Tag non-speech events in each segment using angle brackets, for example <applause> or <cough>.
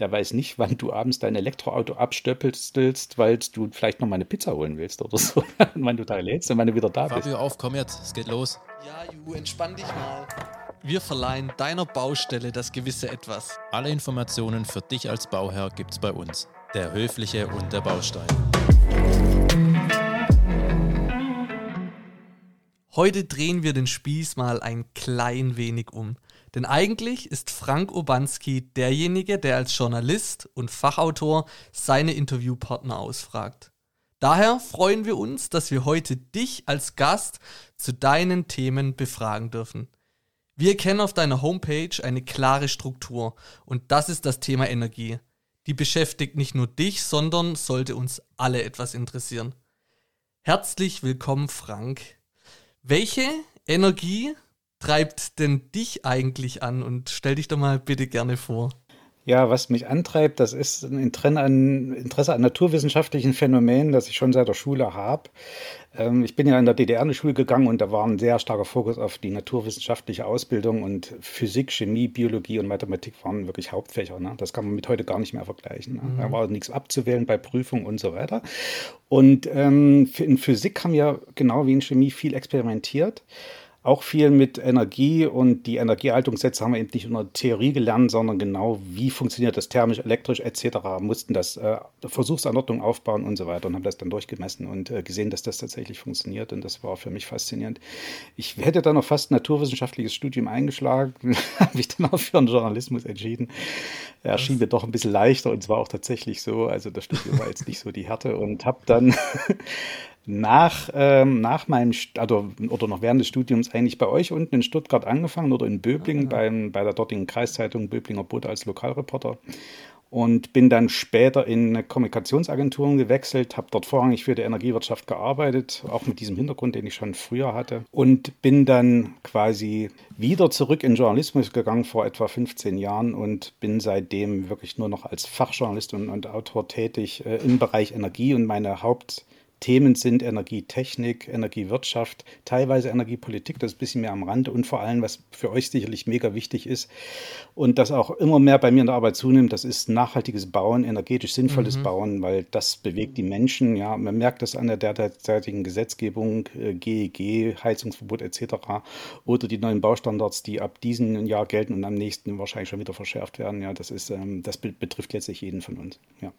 der weiß nicht, <laughs> wann du abends dein Elektroauto abstöppelst, weil du vielleicht noch mal eine Pizza holen willst oder so. <laughs> wann du da lädst und wann du wieder da Fabio, bist. Fabio, auf, komm jetzt, es geht los. Ja, Ju, entspann dich mal. Wir verleihen deiner Baustelle das gewisse Etwas. Alle Informationen für dich als Bauherr gibt's bei uns. Der Höfliche und der Baustein. Heute drehen wir den Spieß mal ein klein wenig um. Denn eigentlich ist Frank Obanski derjenige, der als Journalist und Fachautor seine Interviewpartner ausfragt. Daher freuen wir uns, dass wir heute dich als Gast zu deinen Themen befragen dürfen. Wir kennen auf deiner Homepage eine klare Struktur und das ist das Thema Energie. Die beschäftigt nicht nur dich, sondern sollte uns alle etwas interessieren. Herzlich willkommen, Frank. Welche Energie treibt denn dich eigentlich an? Und stell dich doch mal bitte gerne vor. Ja, was mich antreibt, das ist ein Interesse an, naturwissenschaftlichen Phänomenen, das ich schon seit der Schule habe. Ähm, ich bin ja in der DDR in die Schule gegangen und da war ein sehr starker Fokus auf die naturwissenschaftliche Ausbildung und Physik, Chemie, Biologie und Mathematik waren wirklich Hauptfächer. Ne? Das kann man mit heute gar nicht mehr vergleichen. Ne? Mhm. Da war nichts abzuwählen bei Prüfungen und so weiter. Und ähm, in Physik haben wir genau wie in Chemie viel experimentiert auch viel mit Energie und die Energiehaltungssätze haben wir eben nicht der Theorie gelernt, sondern genau, wie funktioniert das thermisch, elektrisch etc. Mussten das äh, Versuchsanordnung aufbauen und so weiter und haben das dann durchgemessen und äh, gesehen, dass das tatsächlich funktioniert und das war für mich faszinierend. Ich hätte dann noch fast ein naturwissenschaftliches Studium eingeschlagen, <laughs> habe ich dann auch für den Journalismus entschieden. Er schien mir doch ein bisschen leichter und es war auch tatsächlich so, also das Studium war jetzt nicht so die Härte und habe dann <laughs> nach, ähm, nach meinem, also, oder noch während des Studiums eigentlich bei euch unten in Stuttgart angefangen oder in Böblingen ah. beim, bei der dortigen Kreiszeitung Böblinger Bote als Lokalreporter und bin dann später in Kommunikationsagenturen gewechselt, habe dort vorrangig für die Energiewirtschaft gearbeitet, auch mit diesem Hintergrund, den ich schon früher hatte und bin dann quasi wieder zurück in Journalismus gegangen vor etwa 15 Jahren und bin seitdem wirklich nur noch als Fachjournalist und, und Autor tätig äh, im Bereich Energie und meine Haupt Themen sind Energietechnik, Energiewirtschaft, teilweise Energiepolitik, das ist ein bisschen mehr am Rand und vor allem, was für euch sicherlich mega wichtig ist und das auch immer mehr bei mir in der Arbeit zunimmt, das ist nachhaltiges Bauen, energetisch sinnvolles mhm. Bauen, weil das bewegt die Menschen. Ja, man merkt das an der derzeitigen Gesetzgebung, äh, GEG, Heizungsverbot etc. oder die neuen Baustandards, die ab diesem Jahr gelten und am nächsten wahrscheinlich schon wieder verschärft werden. Ja, das ist, ähm, das betrifft letztlich jeden von uns. Ja.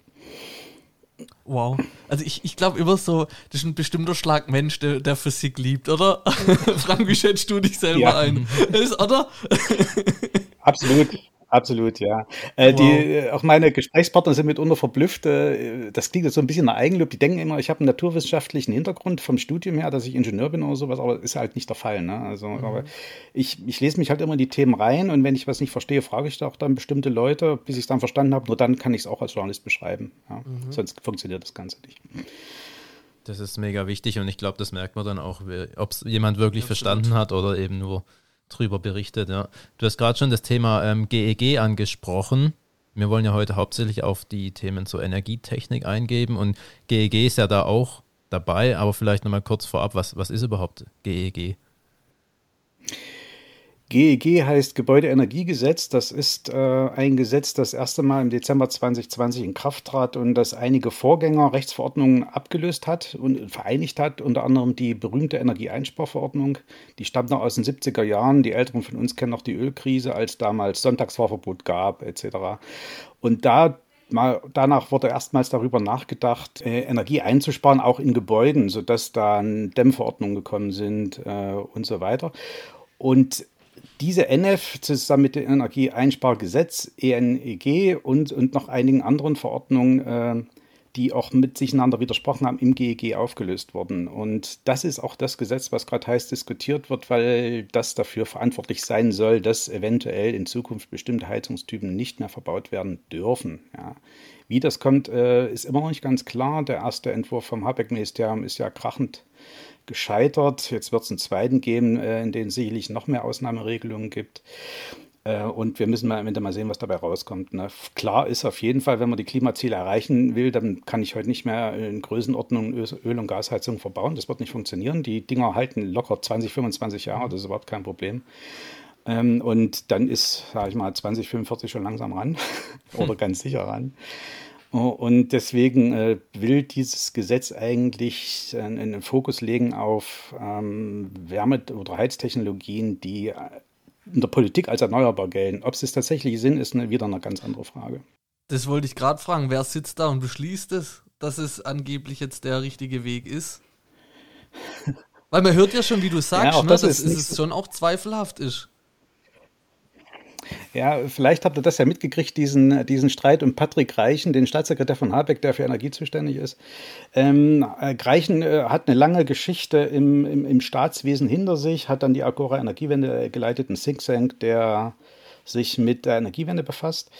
Wow. Also ich, ich glaube immer so, das ist ein bestimmter Schlag Mensch, der, der Physik liebt, oder? <laughs> Frank, wie schätzt du dich selber ja. ein? <laughs> Ist, oder? Absolut. Absolut, ja. Äh, wow. die, äh, auch meine Gesprächspartner sind mitunter verblüfft. Äh, das klingt jetzt so ein bisschen nach Eigenlob. Die denken immer, ich habe einen naturwissenschaftlichen Hintergrund vom Studium her, dass ich Ingenieur bin oder sowas, aber ist halt nicht der Fall. Ne? Also, mhm. aber ich, ich lese mich halt immer in die Themen rein und wenn ich was nicht verstehe, frage ich da auch dann bestimmte Leute, bis ich es dann verstanden habe. Nur dann kann ich es auch als Journalist beschreiben. Ja? Mhm. Sonst funktioniert das Ganze nicht. Das ist mega wichtig und ich glaube, das merkt man dann auch, ob es jemand wirklich Absolut. verstanden hat oder eben nur drüber berichtet. Ja. Du hast gerade schon das Thema ähm, GEG angesprochen. Wir wollen ja heute hauptsächlich auf die Themen zur Energietechnik eingeben und GEG ist ja da auch dabei, aber vielleicht nochmal kurz vorab, was, was ist überhaupt GEG? GEG heißt Gebäudeenergiegesetz. Das ist äh, ein Gesetz, das erste Mal im Dezember 2020 in Kraft trat und das einige Vorgänger Rechtsverordnungen abgelöst hat und vereinigt hat. Unter anderem die berühmte Energieeinsparverordnung. Die stammt noch aus den 70er Jahren. Die Älteren von uns kennen noch die Ölkrise, als damals Sonntagsfahrverbot gab, etc. Und da Mal, danach wurde erstmals darüber nachgedacht, äh, Energie einzusparen, auch in Gebäuden, sodass dann Dämmverordnungen gekommen sind äh, und so weiter. Und diese NF zusammen mit dem Energieeinspargesetz, ENEG und, und noch einigen anderen Verordnungen, äh, die auch mit sich einander widersprochen haben, im GEG aufgelöst worden. Und das ist auch das Gesetz, was gerade heiß diskutiert wird, weil das dafür verantwortlich sein soll, dass eventuell in Zukunft bestimmte Heizungstypen nicht mehr verbaut werden dürfen. Ja. Wie das kommt, äh, ist immer noch nicht ganz klar. Der erste Entwurf vom Habeck-Ministerium ist ja krachend gescheitert. Jetzt wird es einen zweiten geben, äh, in dem es sicherlich noch mehr Ausnahmeregelungen gibt. Äh, und wir müssen mal am Ende mal sehen, was dabei rauskommt. Ne? Klar ist auf jeden Fall, wenn man die Klimaziele erreichen will, dann kann ich heute nicht mehr in Größenordnung Öl- und Gasheizung verbauen. Das wird nicht funktionieren. Die Dinger halten locker 20, 25 Jahre, das ist überhaupt kein Problem. Ähm, und dann ist, sage ich mal, 2045 schon langsam ran <laughs> oder ganz sicher ran. Oh, und deswegen äh, will dieses Gesetz eigentlich äh, einen Fokus legen auf ähm, Wärme- oder Heiztechnologien, die äh, in der Politik als erneuerbar gelten. Ob es tatsächlich Sinn ist, eine, wieder eine ganz andere Frage. Das wollte ich gerade fragen. Wer sitzt da und beschließt es, dass es angeblich jetzt der richtige Weg ist? <laughs> Weil man hört ja schon, wie du sagst, ja, ne, das dass es schon auch zweifelhaft ist. Ja, vielleicht habt ihr das ja mitgekriegt, diesen, diesen Streit um Patrick Reichen, den Staatssekretär von Habeck, der für Energie zuständig ist. Ähm, äh, Reichen äh, hat eine lange Geschichte im, im, im, Staatswesen hinter sich, hat dann die Agora Energiewende geleitet, ein Think Tank, der sich mit der Energiewende befasst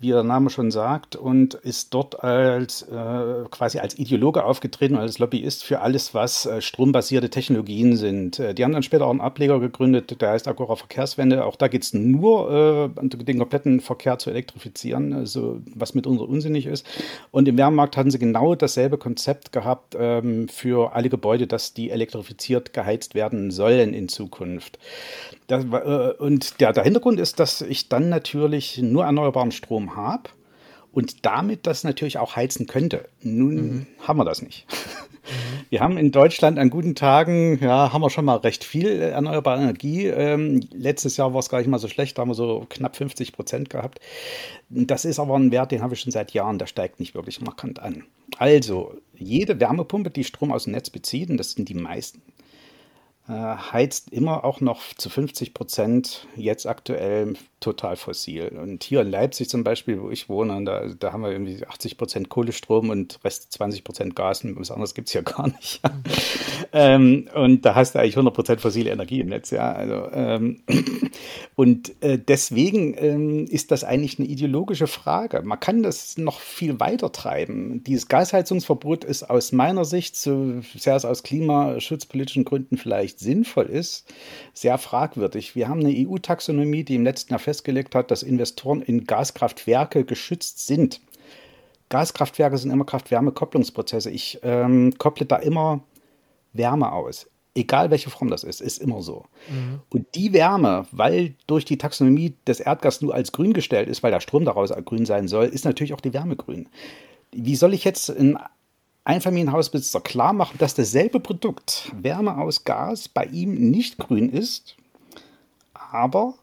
wie der Name schon sagt, und ist dort als äh, quasi als Ideologe aufgetreten, als Lobbyist für alles, was äh, strombasierte Technologien sind. Äh, die haben dann später auch einen Ableger gegründet, der heißt Agora Verkehrswende. Auch da geht es nur, äh, den kompletten Verkehr zu elektrifizieren, also was mitunter unsinnig ist. Und im Wärmemarkt hatten sie genau dasselbe Konzept gehabt ähm, für alle Gebäude, dass die elektrifiziert geheizt werden sollen in Zukunft. Das, äh, und der, der Hintergrund ist, dass ich dann natürlich nur erneuerbaren Strom habe und damit das natürlich auch heizen könnte. Nun mhm. haben wir das nicht. Mhm. <laughs> Wir haben in Deutschland an guten Tagen, ja, haben wir schon mal recht viel erneuerbare Energie. Ähm, letztes Jahr war es gar nicht mal so schlecht, da haben wir so knapp 50 Prozent gehabt. Das ist aber ein Wert, den habe ich schon seit Jahren, der steigt nicht wirklich markant an. Also, jede Wärmepumpe, die Strom aus dem Netz bezieht, und das sind die meisten, äh, heizt immer auch noch zu 50 Prozent jetzt aktuell total fossil. Und hier in Leipzig zum Beispiel, wo ich wohne, da, da haben wir irgendwie 80 Prozent Kohlestrom und Rest 20 Prozent Gas. Und was anderes gibt es hier gar nicht. <laughs> ähm, und da hast du eigentlich 100 Prozent fossile Energie im Netz. Ja, also, ähm, <clears throat> und äh, deswegen ähm, ist das eigentlich eine ideologische Frage. Man kann das noch viel weiter treiben. Dieses Gasheizungsverbot ist aus meiner Sicht, so sehr es aus klimaschutzpolitischen Gründen vielleicht sinnvoll ist, sehr fragwürdig. Wir haben eine EU-Taxonomie, die im letzten Jahr festgelegt hat, dass Investoren in Gaskraftwerke geschützt sind. Gaskraftwerke sind immer Kraft-Wärme-Kopplungsprozesse. Ich ähm, kopple da immer Wärme aus. Egal welche Form das ist, ist immer so. Mhm. Und die Wärme, weil durch die Taxonomie des Erdgas nur als grün gestellt ist, weil der Strom daraus grün sein soll, ist natürlich auch die Wärme grün. Wie soll ich jetzt ein Einfamilienhausbesitzer klar machen, dass dasselbe Produkt, Wärme aus Gas, bei ihm nicht grün ist, aber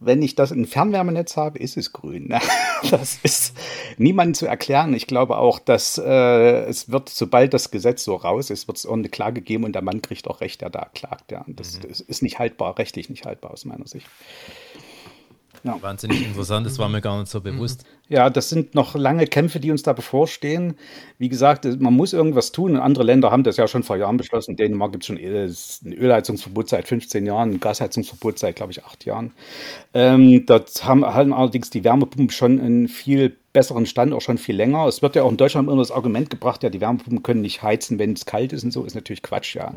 wenn ich das in Fernwärmenetz habe, ist es grün. <laughs> Das ist niemandem zu erklären. Ich glaube auch, dass äh, es wird, sobald das Gesetz so raus ist, wird es auch eine Klage geben und der Mann kriegt auch Recht, der da klagt. Ja. Das, mhm. das ist nicht haltbar, rechtlich nicht haltbar aus meiner Sicht. Ja. Wahnsinnig interessant, das war mir gar nicht so bewusst. Ja, das sind noch lange Kämpfe, die uns da bevorstehen. Wie gesagt, man muss irgendwas tun. Andere Länder haben das ja schon vor Jahren beschlossen. In Dänemark gibt es schon ein Ölheizungsverbot seit 15 Jahren, ein Gasheizungsverbot seit, glaube ich, acht Jahren. Ähm, dort haben, haben allerdings die Wärmepumpen schon ein viel besseren Stand auch schon viel länger. Es wird ja auch in Deutschland immer das Argument gebracht, ja, die Wärmepumpen können nicht heizen, wenn es kalt ist und so, ist natürlich Quatsch, ja. Mhm.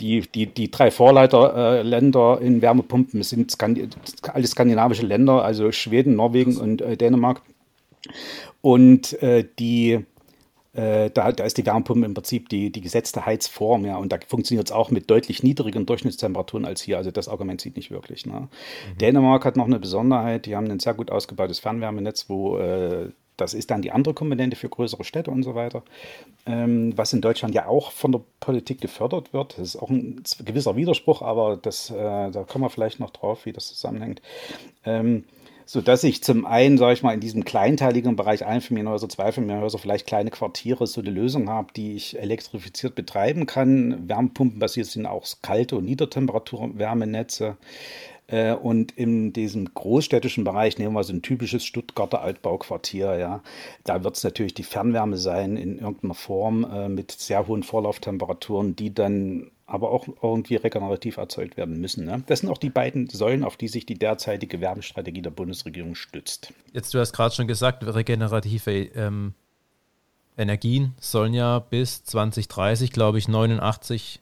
Die, die, die drei Vorleiterländer äh, in Wärmepumpen sind Skandi alle skandinavische Länder, also Schweden, Norwegen und äh, Dänemark. Und äh, die äh, da, da, ist die Wärmepumpe im Prinzip die, die gesetzte Heizform, ja, und da funktioniert es auch mit deutlich niedrigeren Durchschnittstemperaturen als hier. Also das Argument sieht nicht wirklich. Ne? Mhm. Dänemark hat noch eine Besonderheit, die haben ein sehr gut ausgebautes Fernwärmenetz, wo äh, das ist dann die andere Komponente für größere Städte und so weiter, ähm, was in Deutschland ja auch von der Politik gefördert wird. Das ist auch ein gewisser Widerspruch, aber das, äh, da kommen wir vielleicht noch drauf, wie das zusammenhängt. Ähm, sodass ich zum einen, sage ich mal, in diesem kleinteiligen Bereich Einfamilienhäuser, Zweifamilienhäuser, vielleicht kleine Quartiere so eine Lösung habe, die ich elektrifiziert betreiben kann. Wärmepumpen basiert sind auch kalte und Niedertemperatur-Wärmenetze. Äh, und in diesem großstädtischen Bereich, nehmen wir so ein typisches Stuttgarter Altbauquartier, ja, da wird es natürlich die Fernwärme sein in irgendeiner Form äh, mit sehr hohen Vorlauftemperaturen, die dann aber auch irgendwie regenerativ erzeugt werden müssen. Ne? Das sind auch die beiden Säulen, auf die sich die derzeitige Wärmestrategie der Bundesregierung stützt. Jetzt, du hast gerade schon gesagt, regenerative ähm, Energien sollen ja bis 2030, glaube ich, 89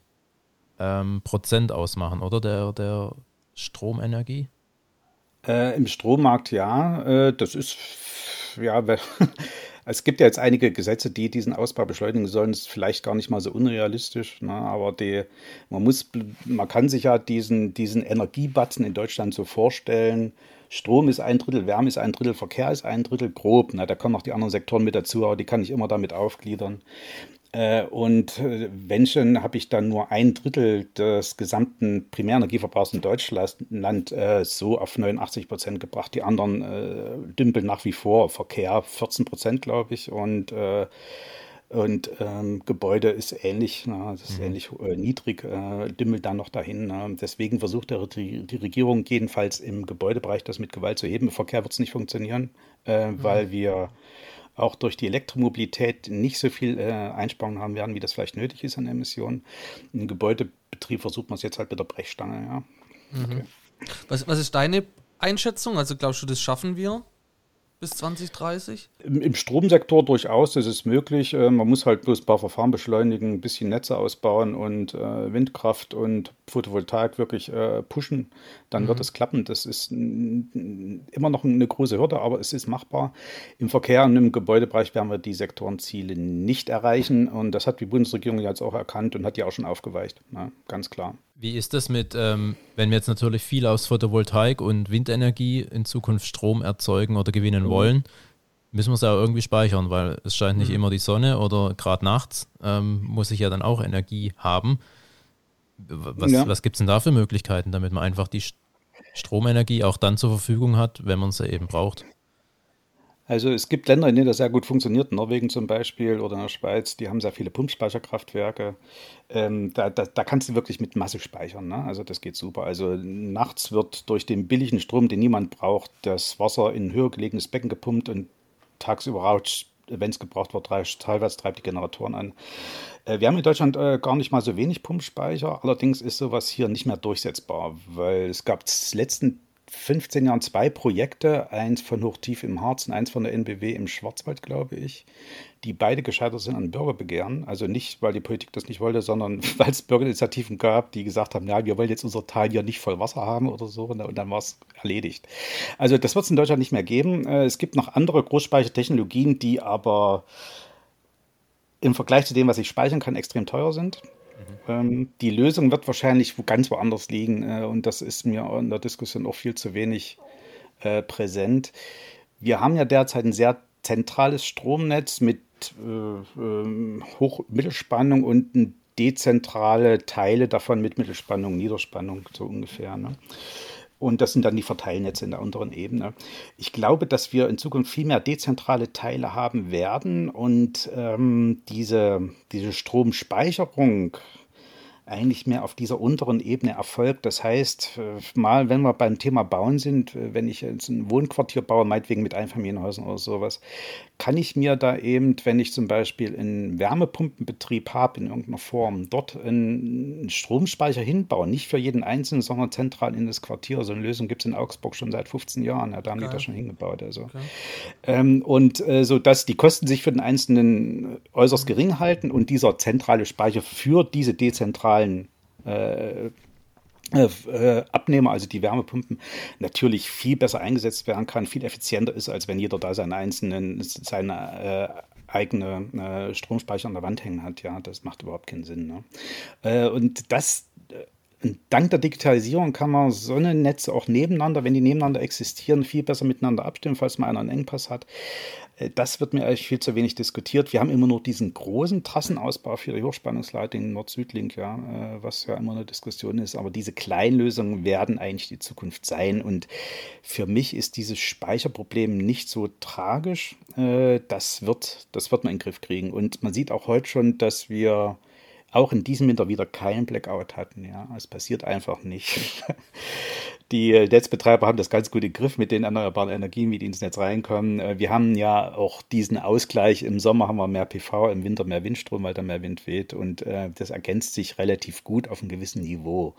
ähm, Prozent ausmachen, oder? Der, der Stromenergie? Äh, Im Strommarkt ja. Äh, das ist, ja, <laughs> Es gibt ja jetzt einige Gesetze, die diesen Ausbau beschleunigen sollen. Das ist vielleicht gar nicht mal so unrealistisch, ne? aber die, man muss, man kann sich ja diesen, diesen Energiebatzen in Deutschland so vorstellen. Strom ist ein Drittel, Wärme ist ein Drittel, Verkehr ist ein Drittel, grob. Ne? Da kommen noch die anderen Sektoren mit dazu, aber die kann ich immer damit aufgliedern. Äh, und äh, wenn schon, habe ich dann nur ein Drittel des gesamten Primärenergieverbrauchs in Deutschland äh, so auf 89 Prozent gebracht. Die anderen äh, dümpeln nach wie vor. Verkehr 14 Prozent, glaube ich. Und, äh, und ähm, Gebäude ist ähnlich, na, das ist mhm. ähnlich äh, niedrig, dümmelt dann noch dahin. Na. Deswegen versucht der, die, die, Regierung jedenfalls im Gebäudebereich das mit Gewalt zu heben. Im Verkehr wird es nicht funktionieren, mhm. weil wir auch durch die Elektromobilität nicht so viel äh, Einsparungen haben werden, wie das vielleicht nötig ist an Emissionen. Im Gebäudebetrieb versucht man es jetzt halt mit der Brechstange, ja. Mhm. Okay. Was, was ist deine Einschätzung? Also glaubst du, das schaffen wir? Bis 2030? Im, Im, Stromsektor durchaus, das ist möglich. Äh, man muss halt bloß ein paar Verfahren beschleunigen, ein bisschen Netze ausbauen und äh, Windkraft und Photovoltaik wirklich äh, pushen. Dann mhm. wird es klappen. Das ist immer noch eine große Hürde, aber es ist machbar. Im Verkehr und im Gebäudebereich werden wir die Sektorenziele nicht erreichen. Und das hat die Bundesregierung jetzt auch erkannt und hat die auch schon aufgeweicht. Ja, ganz klar. Wie ist das mit, ähm, wenn wir jetzt natürlich viel aus Photovoltaik und Windenergie in Zukunft Strom erzeugen oder gewinnen mhm. wollen, müssen wir es ja irgendwie speichern, weil es scheint nicht mhm. immer die Sonne oder gerade nachts ähm, muss ich ja dann auch Energie haben. Was, ja. was gibt es denn da für Möglichkeiten, damit man einfach die Stromenergie auch dann zur Verfügung hat, wenn man sie eben braucht? Also es gibt Länder, in denen das sehr gut funktioniert, Norwegen zum Beispiel oder in der Schweiz, die haben sehr viele Pumpspeicherkraftwerke. Ähm, da, da, da, kannst du wirklich mit Masse speichern. Ne? Also das geht super. Also nachts wird durch den billigen Strom, den niemand braucht, das Wasser in ein höher gelegenes Becken gepumpt und tagsüber rauscht, wenn es gebraucht wird, teilweise treibt die Generatoren an. Äh, wir haben in Deutschland äh, gar nicht mal so wenig Pumpspeicher. Allerdings ist sowas hier nicht mehr durchsetzbar, weil es gab letzten 15 Jahren zwei Projekte, eins von Hochtief im Harz und eins von der NBW im Schwarzwald, glaube ich, die beide gescheitert sind an Bürgerbegehren. Also nicht, weil die Politik das nicht wollte, sondern <laughs> weil es Bürgerinitiativen gab, die gesagt haben, ja, wir wollen jetzt unser Teil hier nicht voll Wasser haben oder so. Und dann war es erledigt. Also das wird es in Deutschland nicht mehr geben. Äh, es gibt noch andere Großspeichertechnologien, die aber im Vergleich zu dem, was ich speichern kann, extrem teuer sind. Ähm, die Lösung wird wahrscheinlich ganz woanders liegen äh, und das ist mir in der Diskussion auch viel zu wenig äh, präsent. Wir haben ja derzeit ein sehr zentrales Stromnetz mit äh, ähm, Hoch-Mittelspannung und dezentrale Teile davon mit Mittelspannung, Niederspannung, so ungefähr. Ne? Und das sind dann die Verteilnetze in der unteren Ebene. Ich glaube, dass wir in Zukunft viel mehr dezentrale Teile haben werden und ähm, diese, diese Stromspeicherung eigentlich mehr auf dieser unteren Ebene erfolgt. Das heißt, äh, mal, wenn wir beim Thema Bauen sind, äh, wenn ich jetzt ein Wohnquartier baue, meinetwegen mit Einfamilienhäusern oder sowas, kann ich mir da eben, wenn ich zum Beispiel einen Wärmepumpenbetrieb habe in irgendeiner Form, dort einen Stromspeicher hinbauen. Nicht für jeden Einzelnen, sondern zentral in das Quartier. So eine Lösung gibt es in Augsburg schon seit 15 Jahren. Ja, da haben Geil. die das schon hingebaut. Also. Okay. Ähm, und äh, so, dass die Kosten sich für den Einzelnen äußerst gering halten und dieser zentrale Speicher für diese dezentralen äh, äh, äh, Abnehmer, also die Wärmepumpen, natürlich viel besser eingesetzt werden kann, viel effizienter ist, als wenn jeder da seinen einzelnen, seine äh, eigene äh, Stromspeicher an der Wand hängen hat. Ja, das macht überhaupt keinen Sinn. Ne? Äh, und das dank der Digitalisierung kann man Sonnennetze auch nebeneinander, wenn die nebeneinander existieren, viel besser miteinander abstimmen, falls man einen Engpass hat. Äh, das wird mir eigentlich viel zu wenig diskutiert. Wir haben immer nur diesen großen Trassenausbau für die Hochspannungsleitung Nord-Süd-Link, ja, äh, was ja immer eine Diskussion ist. Aber diese Kleinlösungen werden eigentlich die Zukunft sein. Und für mich ist dieses Speicherproblem nicht so tragisch. Äh, das wird, das wird man in den Griff kriegen. Und man sieht auch heute schon, dass wir auch in diesem Winter wieder keinen Blackout hatten. Ja, es passiert einfach nicht. <laughs> Die Netzbetreiber haben das ganz gut im Griff mit den erneuerbaren Energien, wie die ins Netz reinkommen. Äh, wir haben ja auch diesen Ausgleich. Im Sommer haben wir mehr PV, im Winter mehr Windstrom, weil da mehr Wind weht. Und äh, das ergänzt sich relativ gut auf einem gewissen Niveau.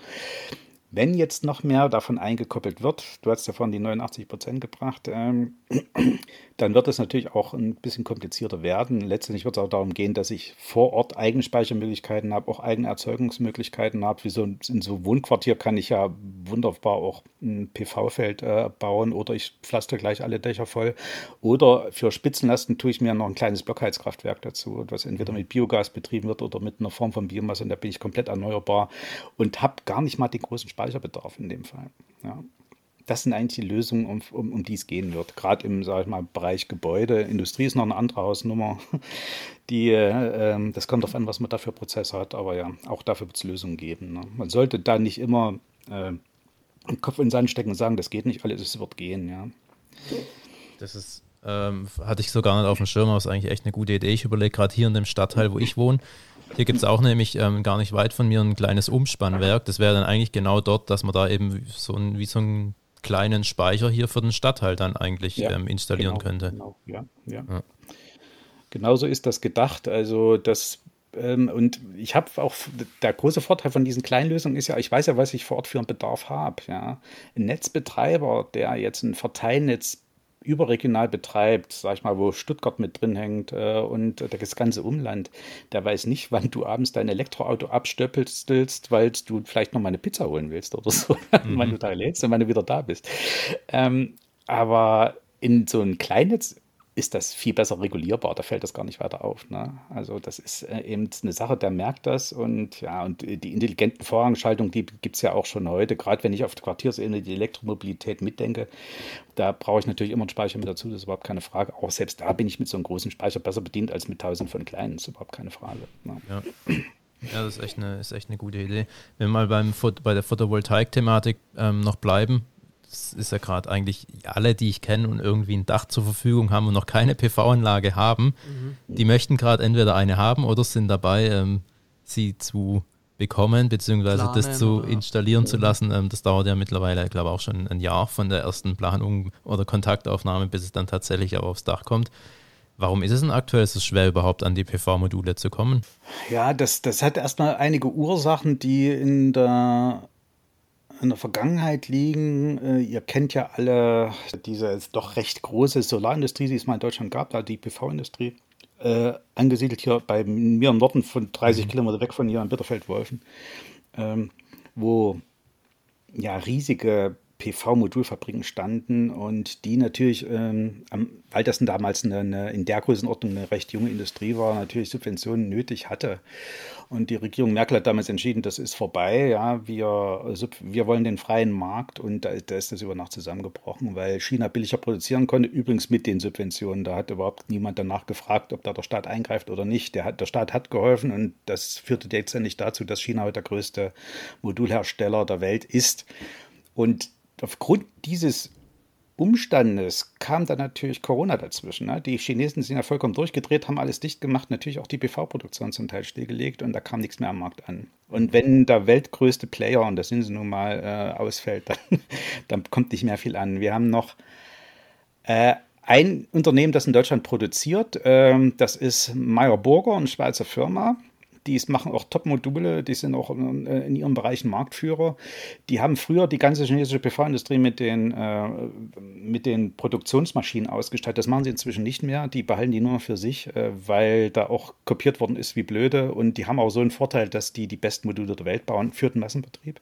Wenn jetzt noch mehr davon eingekoppelt wird, du hast ja vorhin die 89 Prozent gebracht, ähm, <clears throat> dann wird es natürlich auch ein bisschen komplizierter werden. Letztendlich wird es auch darum gehen, dass ich vor Ort eigene Speichermöglichkeiten habe, auch eigene Erzeugungsmöglichkeiten habe. Wie so in so Wohnquartier kann ich ja wunderbar auch ein PV-Feld äh, bauen oder ich pflaster gleich alle Dächer voll. Oder für Spitzenlasten tue ich mir noch ein kleines Blockheizkraftwerk dazu, was entweder mit Biogas betrieben wird oder mit einer Form von Biomasse und da bin ich komplett erneuerbar und habe gar nicht mal den großen Speicherbedarf in dem Fall. Ja. Das sind eigentlich die Lösungen, um, um, um die es gehen wird. Gerade im sag ich mal, Bereich Gebäude. Industrie ist noch eine andere Hausnummer. <laughs> Die, äh, das kommt darauf an, was man da für Prozesse hat. Aber ja, auch dafür wird es Lösungen geben. Ne? Man sollte da nicht immer äh, den Kopf in den Sand stecken und sagen, das geht nicht alles, es wird gehen. Ja. Das ist ähm, hatte ich so gar nicht auf dem Schirm, aber ist eigentlich echt eine gute Idee. Ich überlege gerade hier in dem Stadtteil, wo ich wohne, hier gibt es auch nämlich ähm, gar nicht weit von mir ein kleines Umspannwerk. Das wäre dann eigentlich genau dort, dass man da eben so ein, wie so einen kleinen Speicher hier für den Stadtteil dann eigentlich ja, ähm, installieren genau, könnte. Genau, ja, ja. ja. Genauso ist das gedacht. Also das ähm, und ich habe auch, der große Vorteil von diesen Kleinlösungen ist ja, ich weiß ja, was ich vor Ort für einen Bedarf habe. Ja. Ein Netzbetreiber, der jetzt ein Verteilnetz überregional betreibt, sag ich mal, wo Stuttgart mit drin hängt äh, und das ganze Umland, der weiß nicht, wann du abends dein Elektroauto abstöppelst, weil du vielleicht noch mal eine Pizza holen willst oder so, <laughs> mhm. wann du da lädst und wann du wieder da bist. Ähm, aber in so ein Kleinnetz ist das viel besser regulierbar. Da fällt das gar nicht weiter auf. Ne? Also das ist äh, eben eine Sache, der merkt das und ja, und die intelligenten Vorrangschaltung, die gibt es ja auch schon heute. Gerade wenn ich auf der Quartiersebene die Elektromobilität mitdenke, da brauche ich natürlich immer einen Speicher mit dazu, das ist überhaupt keine Frage. Auch selbst da bin ich mit so einem großen Speicher besser bedient als mit tausend von kleinen, das ist überhaupt keine Frage. Ne? Ja. Ja, das ist echt eine, ist echt eine gute Idee. Wenn wir mal beim, bei der Photovoltaik-Thematik ähm, noch bleiben, das ist ja gerade eigentlich alle, die ich kenne und irgendwie ein Dach zur Verfügung haben und noch keine PV-Anlage haben, mhm. die möchten gerade entweder eine haben oder sind dabei, ähm, sie zu bekommen, beziehungsweise Planen, das zu installieren oder? zu lassen. Ähm, das dauert ja mittlerweile, ich glaube, auch schon ein Jahr von der ersten Planung oder Kontaktaufnahme, bis es dann tatsächlich auch aufs Dach kommt. Warum ist es denn aktuell so schwer, überhaupt an die PV-Module zu kommen? Ja, das, das hat erstmal einige Ursachen, die in der in der Vergangenheit liegen. Äh, ihr kennt ja alle diese doch recht große Solarindustrie, die es mal in Deutschland gab, da die PV-Industrie. Äh, angesiedelt hier bei mir im Norden von 30 mhm. Kilometer weg von hier in Bitterfeld-Wolfen, ähm, wo ja riesige PV-Modulfabriken standen und die natürlich, ähm, weil das damals eine, eine, in der Größenordnung eine recht junge Industrie war, natürlich Subventionen nötig hatte. Und die Regierung Merkel hat damals entschieden, das ist vorbei, ja, wir, wir wollen den freien Markt und da, da ist das über Nacht zusammengebrochen, weil China billiger produzieren konnte, übrigens mit den Subventionen. Da hat überhaupt niemand danach gefragt, ob da der Staat eingreift oder nicht. Der, hat, der Staat hat geholfen und das führte letztendlich dazu, dass China heute der größte Modulhersteller der Welt ist. Und aufgrund dieses Umstandes kam dann natürlich Corona dazwischen. Ne? Die Chinesen sind ja vollkommen durchgedreht, haben alles dicht gemacht, natürlich auch die PV-Produktion zum Teil stillgelegt und da kam nichts mehr am Markt an. Und wenn der weltgrößte Player, und das sind sie nun mal, äh, ausfällt, dann, <laughs> dann, kommt nicht mehr viel an. Wir haben noch äh, ein Unternehmen, das in Deutschland produziert, äh, das ist Meyer Burger, eine Schweizer Firma die machen auch Top-Module, die sind auch äh, in ihrem Bereich Marktführer. Die haben früher die ganze chinesische PV-Industrie mit, den, äh, mit den Produktionsmaschinen ausgestattet. Das machen sie inzwischen nicht mehr. Die behalten die nur für sich, äh, weil da auch kopiert worden ist wie blöde. Und die haben auch so einen Vorteil, dass die die besten Module der Welt bauen für den Massenbetrieb.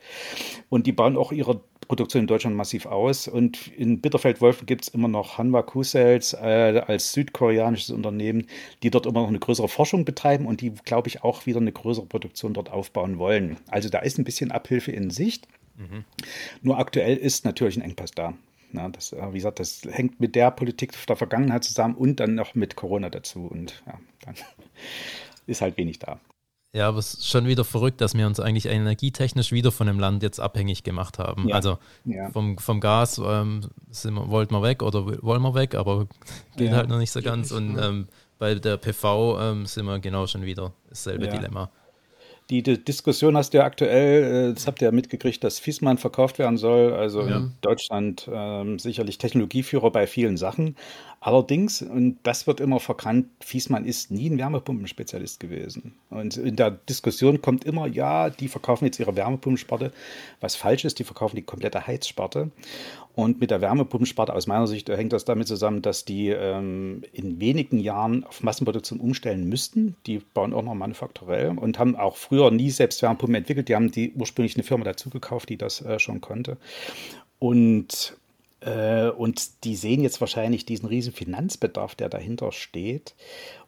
Und die bauen auch ihre Produktion in Deutschland massiv aus. Und in Bitterfeld-Wolfen gibt es immer noch Hanwha Q-Cells äh, als südkoreanisches Unternehmen, die dort immer noch eine größere Forschung betreiben und die, glaube ich, auch wieder eine größere Produktion dort aufbauen wollen. Also da ist ein bisschen Abhilfe in Sicht. Mhm. Nur aktuell ist natürlich ein Engpass da. Na, das, äh, wie gesagt, das hängt mit der Politik der Vergangenheit zusammen und dann noch mit Corona dazu. Und ja, dann <laughs> ist halt wenig da. Ja, aber es ist schon wieder verrückt, dass wir uns eigentlich energietechnisch wieder von dem Land jetzt abhängig gemacht haben. Ja. Also ja. Vom, vom Gas ähm, wir, wollten wir weg oder wollen wir weg, aber <laughs> geht ja. halt noch nicht so ganz. Und ähm, bei der PV ähm, sind wir genau schon wieder dasselbe Dilemma. Die, die, Diskussion hast du ja aktuell, äh, das habt ihr ja mitgekriegt, dass Fiesmann verkauft werden soll. Also ja. in Deutschland ähm, sicherlich Technologieführer bei vielen Sachen. Allerdings, und das wird immer verkannt, Fiesmann ist nie ein Wärmepumpenspezialist gewesen. Und in der Diskussion kommt immer, ja, die verkaufen jetzt ihre Wärmepumpensparte. Was falsch ist, die verkaufen die komplette Heizsparte. Und mit der Wärmepumpensparte aus meiner Sicht hängt das damit zusammen, dass die ähm, in wenigen Jahren auf Massenproduktion umstellen müssten. Die bauen auch noch manufakturell und haben auch früher nie selbst Wärmepumpen entwickelt. Die haben die ursprünglich eine Firma dazu gekauft, die das äh, schon konnte. Und, und die sehen jetzt wahrscheinlich diesen riesen Finanzbedarf, der dahinter steht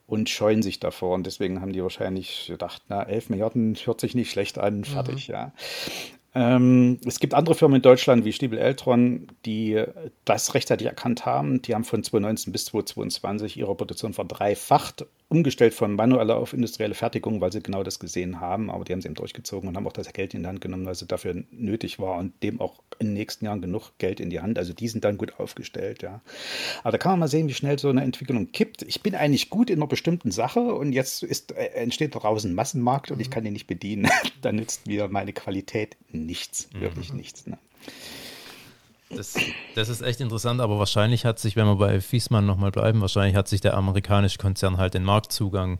und scheuen sich davor. Und deswegen haben die wahrscheinlich gedacht, na, 11 Milliarden hört sich nicht schlecht an, fertig, mhm. ja. Ähm, es gibt andere Firmen in Deutschland wie Stiebel Eltron, die das rechtzeitig erkannt haben. Die haben von 2019 bis 2022 ihre Produktion verdreifacht umgestellt von manueller auf industrielle Fertigung, weil sie genau das gesehen haben. Aber die haben sie eben durchgezogen und haben auch das Geld in die Hand genommen, weil es dafür nötig war und dem auch in den nächsten Jahren genug Geld in die Hand. Also die sind dann gut aufgestellt, ja. Aber da kann man mal sehen, wie schnell so eine Entwicklung kippt. Ich bin eigentlich gut in einer bestimmten Sache und jetzt ist, äh, entsteht daraus ein Massenmarkt und ich mhm. kann den nicht bedienen. <laughs> dann nützt mir meine Qualität nichts, wirklich mhm. nichts. Ne? Das, das, ist echt interessant, aber wahrscheinlich hat sich, wenn wir bei Fiesmann nochmal bleiben, wahrscheinlich hat sich der amerikanische Konzern halt den Marktzugang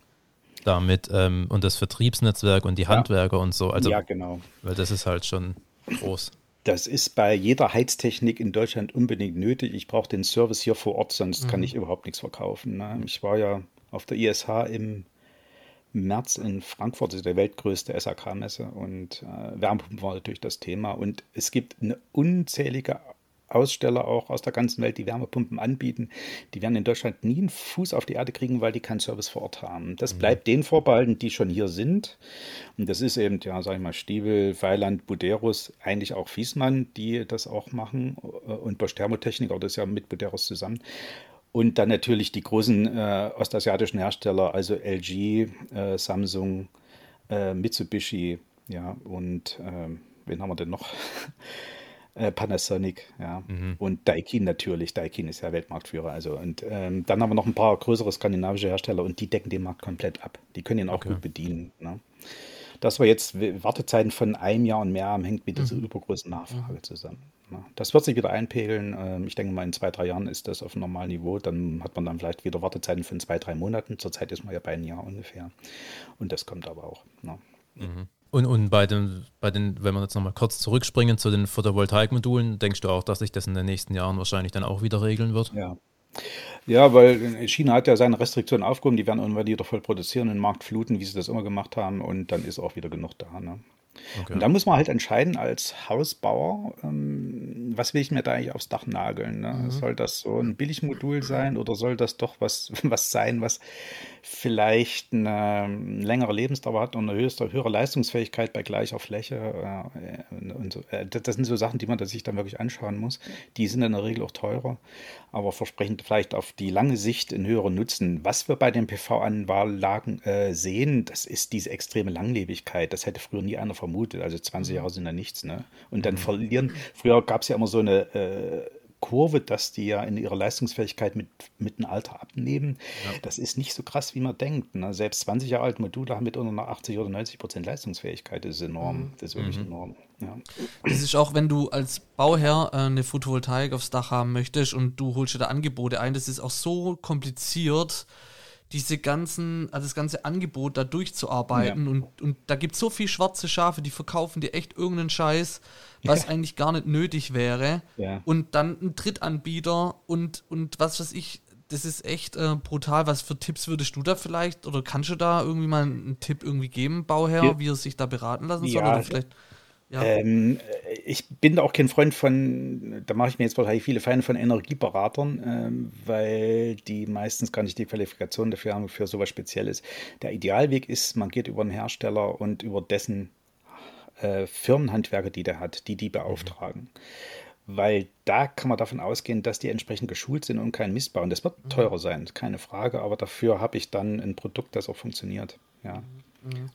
damit ähm, und das Vertriebsnetzwerk und die ja. Handwerker und so. Also, ja, genau. Weil das ist halt schon groß. Das ist bei jeder Heiztechnik in Deutschland unbedingt nötig. Ich brauche den Service hier vor Ort, sonst mhm. kann ich überhaupt nichts verkaufen. Ne? Ich war ja auf der ISH im März in Frankfurt, das ist der weltgrößte SAK-Messe und äh, Wärmepumpen war natürlich das Thema. Und es gibt eine unzählige Aussteller auch aus der ganzen Welt, die Wärmepumpen anbieten, die werden in Deutschland nie einen Fuß auf die Erde kriegen, weil die keinen Service vor Ort haben. Das mhm. bleibt den vorbehalten, die schon hier sind. Und das ist eben, ja, sag ich mal, Stiebel, Weiland, Buderus, eigentlich auch Fiesmann, die das auch machen. Und Bosch Thermotechnik, auch das ist ja mit Buderus zusammen. Und dann natürlich die großen äh, ostasiatischen Hersteller, also LG, äh, Samsung, äh, Mitsubishi, ja, und ähm, wen haben wir denn noch? <laughs> Äh, Panasonic, ja. Mhm. Und Daikin natürlich. Daikin ist ja Weltmarktführer. Also, und ähm, dann haben wir noch ein paar größere skandinavische Hersteller und die decken den Markt komplett ab. Die können ihn auch okay. gut bedienen. Ne? Dass wir jetzt Wartezeiten von einem Jahr und mehr haben, hängt mit dieser mhm. übergroßen Nachfrage mhm. zusammen. Ne? Das wird sich wieder einpegeln. Ähm, ich denke mal, in zwei, drei Jahren ist das auf einem normalen Niveau. Dann hat man dann vielleicht wieder Wartezeiten von zwei, drei Monaten. Zurzeit ist man ja bei einem Jahr ungefähr. Und das kommt aber auch. Ne? Mhm. Und, und bei, den, bei den, wenn wir jetzt nochmal kurz zurückspringen zu den Photovoltaikmodulen, denkst du auch, dass sich das in den nächsten Jahren wahrscheinlich dann auch wieder regeln wird? Ja. Ja, weil China hat ja seine Restriktionen aufgehoben, die werden irgendwann wieder voll produzieren, den Markt fluten, wie sie das immer gemacht haben, und dann ist auch wieder genug da. Ne? Okay. Und da muss man halt entscheiden als Hausbauer, ähm, was will ich mir da eigentlich aufs Dach nageln? Ne? Mhm. Soll das so ein Billigmodul sein oder soll das doch was, <laughs> was sein, was vielleicht eine längere Lebensdauer hat und eine höchste, höhere Leistungsfähigkeit bei gleicher Fläche? Äh, und so. Äh, das sind so Sachen, die man sich dann wirklich anschauen muss. Die sind in der Regel auch teurer, aber versprechen vielleicht auf die lange Sicht einen höheren Nutzen. Was wir bei den PV-Anlagen äh, sehen, das ist diese extreme Langlebigkeit. Das hätte früher nie einer vermutet. Also 20 mhm. Jahre sind ja nichts. Ne? Und dann mhm. verlieren, früher gab es ja immer so eine Kurve, dass die ja in ihrer Leistungsfähigkeit mit, mit dem Alter abnehmen. Ja. Das ist nicht so krass, wie man denkt. Ne? Selbst 20 Jahre alte Module haben mitunter noch 80 oder 90 Prozent Leistungsfähigkeit. Das ist enorm. Mhm. Das ist wirklich mhm. enorm. Ja. Das ist auch, wenn du als Bauherr äh, eine Photovoltaik aufs Dach haben möchtest und du holst dir da Angebote ein, das ist auch so kompliziert diese ganzen, also das ganze Angebot da durchzuarbeiten. Ja. Und, und da gibt es so viel schwarze Schafe, die verkaufen dir echt irgendeinen Scheiß, was ja. eigentlich gar nicht nötig wäre. Ja. Und dann ein Drittanbieter und, und was weiß ich, das ist echt äh, brutal. Was für Tipps würdest du da vielleicht oder kannst du da irgendwie mal einen Tipp irgendwie geben, Bauherr, wie er sich da beraten lassen soll? Oder vielleicht ja. Ähm, ich bin da auch kein Freund von, da mache ich mir jetzt wahrscheinlich viele Feinde von Energieberatern, ähm, weil die meistens gar nicht die Qualifikation dafür haben, für sowas Spezielles. Der Idealweg ist, man geht über einen Hersteller und über dessen äh, Firmenhandwerker, die der hat, die die beauftragen. Mhm. Weil da kann man davon ausgehen, dass die entsprechend geschult sind und keinen Mist bauen. Das wird mhm. teurer sein, keine Frage, aber dafür habe ich dann ein Produkt, das auch funktioniert. Ja.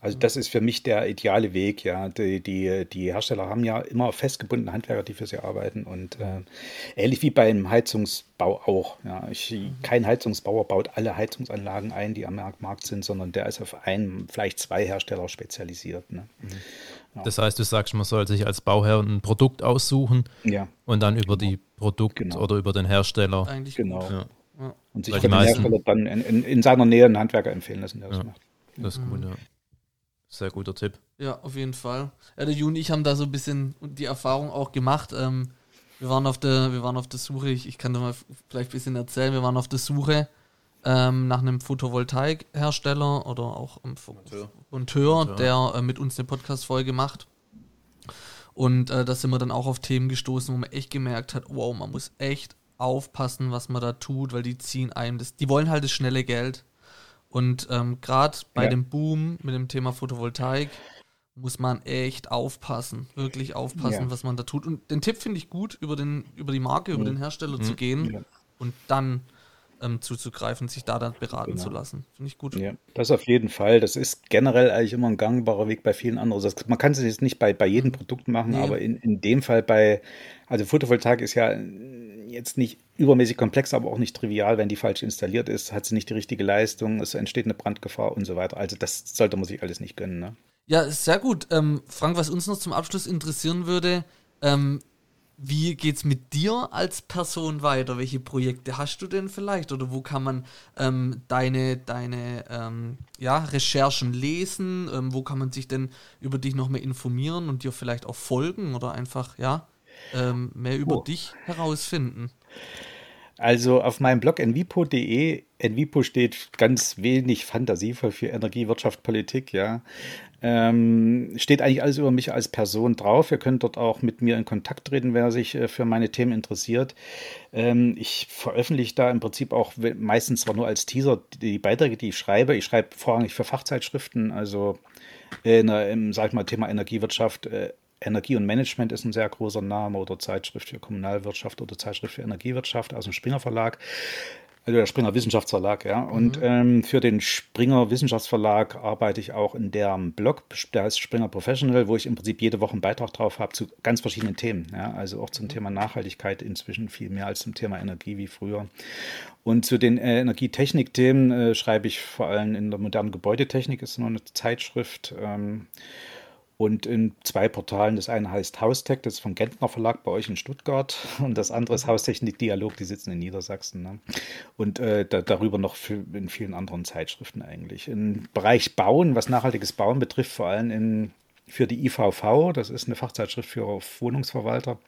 Also das ist für mich der ideale Weg, ja. Die, die, die Hersteller haben ja immer festgebundene Handwerker, die für sie arbeiten und äh, ähnlich wie beim Heizungsbau auch. Ja. Ich, kein Heizungsbauer baut alle Heizungsanlagen ein, die am Markt sind, sondern der ist auf einen, vielleicht zwei Hersteller spezialisiert. Ne? Ja. Das heißt, du sagst, man soll sich als Bauherr ein Produkt aussuchen ja. und dann über die Produkt Genau. oder über den Hersteller. Eigentlich Genau. Ja. Und sich Weil von dem meisten- Hersteller dann in, in, in seiner Nähe einen Handwerker empfehlen lassen, der das macht. das ist gut, ja. Sehr guter Tipp. Ja, auf jeden Fall. Ja, der Juni und ich haben da so ein bisschen die Erfahrung auch gemacht. Ähm, wir waren auf der, wir waren auf der Suche, ich, ich kann da mal vielleicht ein bisschen erzählen, wir waren auf der Suche ähm, nach einem Photovoltaikhersteller oder auch einem. Monteur, Monteur. der äh, mit uns eine Podcast-Folge macht. Und äh, da sind wir dann auch auf Themen gestoßen, wo man echt gemerkt hat, wow, man muss echt aufpassen, was man da tut, weil die ziehen einem das, die wollen halt das schnelle Geld. Und ähm, gerade bei Ja. dem Boom mit dem Thema Photovoltaik muss man echt aufpassen, wirklich aufpassen, Ja. was man da tut. Und den Tipp finde ich gut, über, den, über die Marke, über Mhm. den Hersteller zu gehen Ja. und dann ähm, zuzugreifen, sich da dann beraten Genau. zu lassen. Finde ich gut. Ja, das auf jeden Fall. Das ist generell eigentlich immer ein gangbarer Weg bei vielen anderen. Das, man kann es jetzt nicht bei, bei jedem Produkt machen, Nee. aber in, in dem Fall bei, also Photovoltaik ist ja jetzt nicht übermäßig komplex, aber auch nicht trivial. Wenn die falsch installiert ist, hat sie nicht die richtige Leistung, es entsteht eine Brandgefahr und so weiter. Also das sollte man sich alles nicht gönnen. Ne? Ja, sehr gut. Ähm, Frank, was uns noch zum Abschluss interessieren würde, ähm, wie geht's mit dir als Person weiter? Welche Projekte hast du denn vielleicht? Oder wo kann man ähm, deine, deine ähm, ja, Recherchen lesen? Ähm, wo kann man sich denn über dich noch mehr informieren und dir vielleicht auch folgen oder einfach, ja, ähm, mehr über Oh. dich herausfinden? Also auf meinem Blog envipo.de, Envipo steht ganz wenig fantasievoll für Energie, Wirtschaft, Politik, ja. Ähm, steht eigentlich alles über mich als Person drauf. Ihr könnt dort auch mit mir in Kontakt treten, wer sich äh, für meine Themen interessiert. Ähm, ich veröffentliche da im Prinzip auch meistens zwar nur als Teaser die Beiträge, die ich schreibe. Ich schreibe vorrangig für Fachzeitschriften, also in, der- im, sag ich mal, Thema Energiewirtschaft. Äh, Energie und Management ist ein sehr großer Name oder Zeitschrift für Kommunalwirtschaft oder Zeitschrift für Energiewirtschaft aus dem Springer Verlag. Also der Springer Wissenschaftsverlag, ja. Und ähm, für den Springer Wissenschaftsverlag arbeite ich auch in deren Blog, der heißt Springer Professional, wo ich im Prinzip jede Woche einen Beitrag drauf habe zu ganz verschiedenen Themen. Ja. Also auch zum Thema Nachhaltigkeit inzwischen viel mehr als zum Thema Energie wie früher. Und zu den äh, Energietechnik-Themen äh, schreibe ich vor allem in der modernen Gebäudetechnik, ist noch eine Zeitschrift. Ähm, und in zwei Portalen. Das eine heißt Haustech, das ist vom Gentner Verlag bei euch in Stuttgart. <laughs> Und das andere ist Haustechnik Dialog, die sitzen in Niedersachsen. Ne? Und äh, da, darüber noch in vielen anderen Zeitschriften eigentlich. Im Bereich Bauen, was nachhaltiges Bauen betrifft, vor allem in, für die IVV, das ist eine Fachzeitschrift für Wohnungsverwalter.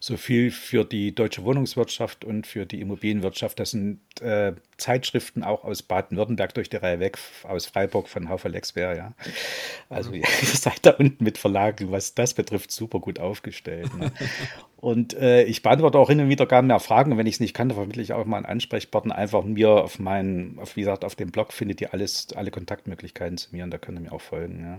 So viel für die deutsche Wohnungswirtschaft und für die Immobilienwirtschaft. Das sind äh, Zeitschriften auch aus Baden-Württemberg durch die Reihe weg, aus Freiburg von Haufe Lexwehr, ja. Also <laughs> ihr seid da unten mit Verlagen, was das betrifft, super gut aufgestellt. Ne? <laughs> Und äh, ich beantworte auch hin und wieder gar mehr Fragen. Und wenn ich es nicht kann, dann vermittle ich auch mal einen Ansprechpartner. Einfach mir auf meinen, auf, wie gesagt, auf dem Blog findet ihr alles, alle Kontaktmöglichkeiten zu mir und da könnt ihr mir auch folgen. Ja.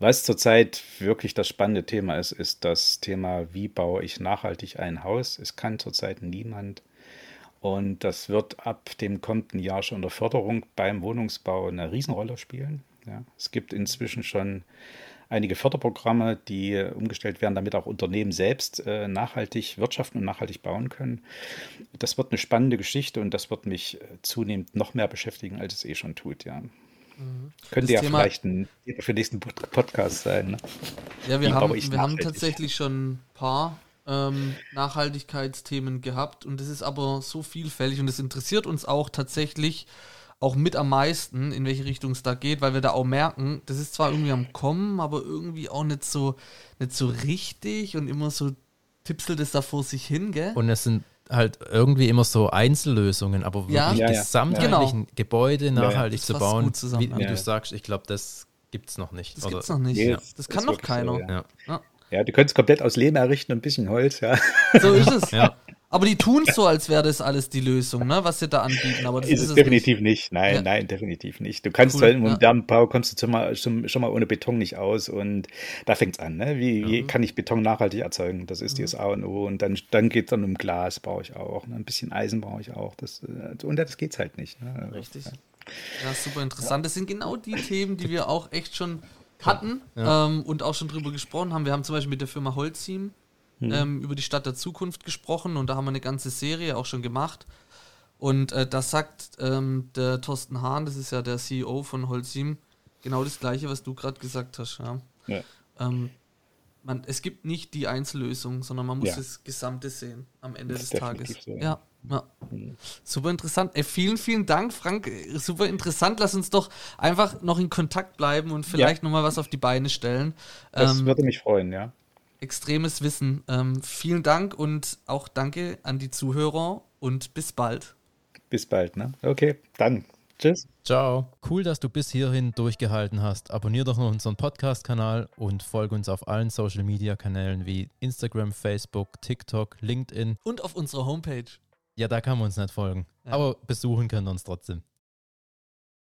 Was zurzeit wirklich das spannende Thema ist, ist das Thema, wie baue ich nachhaltig ein Haus. Es kann zurzeit niemand. Und das wird ab dem kommenden Jahr schon in der Förderung beim Wohnungsbau eine Riesenrolle spielen. Ja. Es gibt inzwischen schon einige Förderprogramme, die äh, umgestellt werden, damit auch Unternehmen selbst äh, nachhaltig wirtschaften und nachhaltig bauen können. Das wird eine spannende Geschichte und das wird mich äh, zunehmend noch mehr beschäftigen, als es eh schon tut, ja. Könnte Das ja Thema- vielleicht ein Thema für den nächsten Pod- Podcast sein. Ne? Ja, wir Wie haben, wir haben tatsächlich schon ein paar ähm, Nachhaltigkeitsthemen gehabt und das ist aber so vielfältig und es interessiert uns auch tatsächlich auch mit am meisten, in welche Richtung es da geht, weil wir da auch merken, das ist zwar irgendwie am Kommen, aber irgendwie auch nicht so, nicht so richtig und immer so tipselt es da vor sich hin, gell? Und es sind halt irgendwie immer so Einzellösungen, aber Ja. wirklich Ja, ja. gesamtheitlichen Gebäude nachhaltig zu bauen, wie, wie ja. du sagst, ich glaube, das gibt es noch nicht. das gibt's noch nicht. Nee, Das, das kann noch so, keiner. ja. Ja. Ja. Ja, du könntest komplett aus Lehm errichten und ein bisschen Holz, ja. So ist es. Ja. Aber die tun so, als wäre das alles die Lösung, ne, was sie da anbieten. Aber das Ist ist, es es definitiv nicht. Nein, Ja. nein, definitiv nicht. Du kannst Cool, halt im ja. modernen Bau kommst du schon mal, schon, schon mal ohne Beton nicht aus und da fängt's an. Ne? Wie, wie kann ich Beton nachhaltig erzeugen? Das ist das A und O. Und dann, dann geht's dann um Glas, brauche ich auch. Ne? Ein bisschen Eisen brauche ich auch. Das, äh, und das geht's halt nicht. Ne? Also, Richtig. ja. Super interessant. Das sind genau die Themen, die wir auch echt schon hatten ja. ähm, und auch schon drüber gesprochen haben. Wir haben zum Beispiel mit der Firma Holzim hm. ähm, über die Stadt der Zukunft gesprochen und da haben wir eine ganze Serie auch schon gemacht. Und äh, das sagt ähm, der Thorsten Hahn, das ist ja der CEO von Holzim, genau das gleiche, was du gerade gesagt hast. Ja. ja. Ähm, man, es gibt nicht die Einzellösung, sondern man muss ja. das Gesamte sehen am Ende des Tages. So, ja. ja. Mhm. Super interessant. Ey, vielen, vielen Dank, Frank. Super interessant. Lass uns doch einfach noch in Kontakt bleiben und vielleicht ja. nochmal was auf die Beine stellen. Das ähm, würde mich freuen, ja. Extremes Wissen. Ähm, vielen Dank und auch danke an die Zuhörer und bis bald. Bis bald, ne? Okay, dann. Tschüss. Ciao. Cool, dass du bis hierhin durchgehalten hast. Abonnier doch noch unseren Podcast-Kanal und folge uns auf allen Social-Media-Kanälen wie Instagram, Facebook, TikTok, LinkedIn. Und auf unserer Homepage. Ja, da kann man uns nicht folgen. Ja. Aber besuchen können wir uns trotzdem.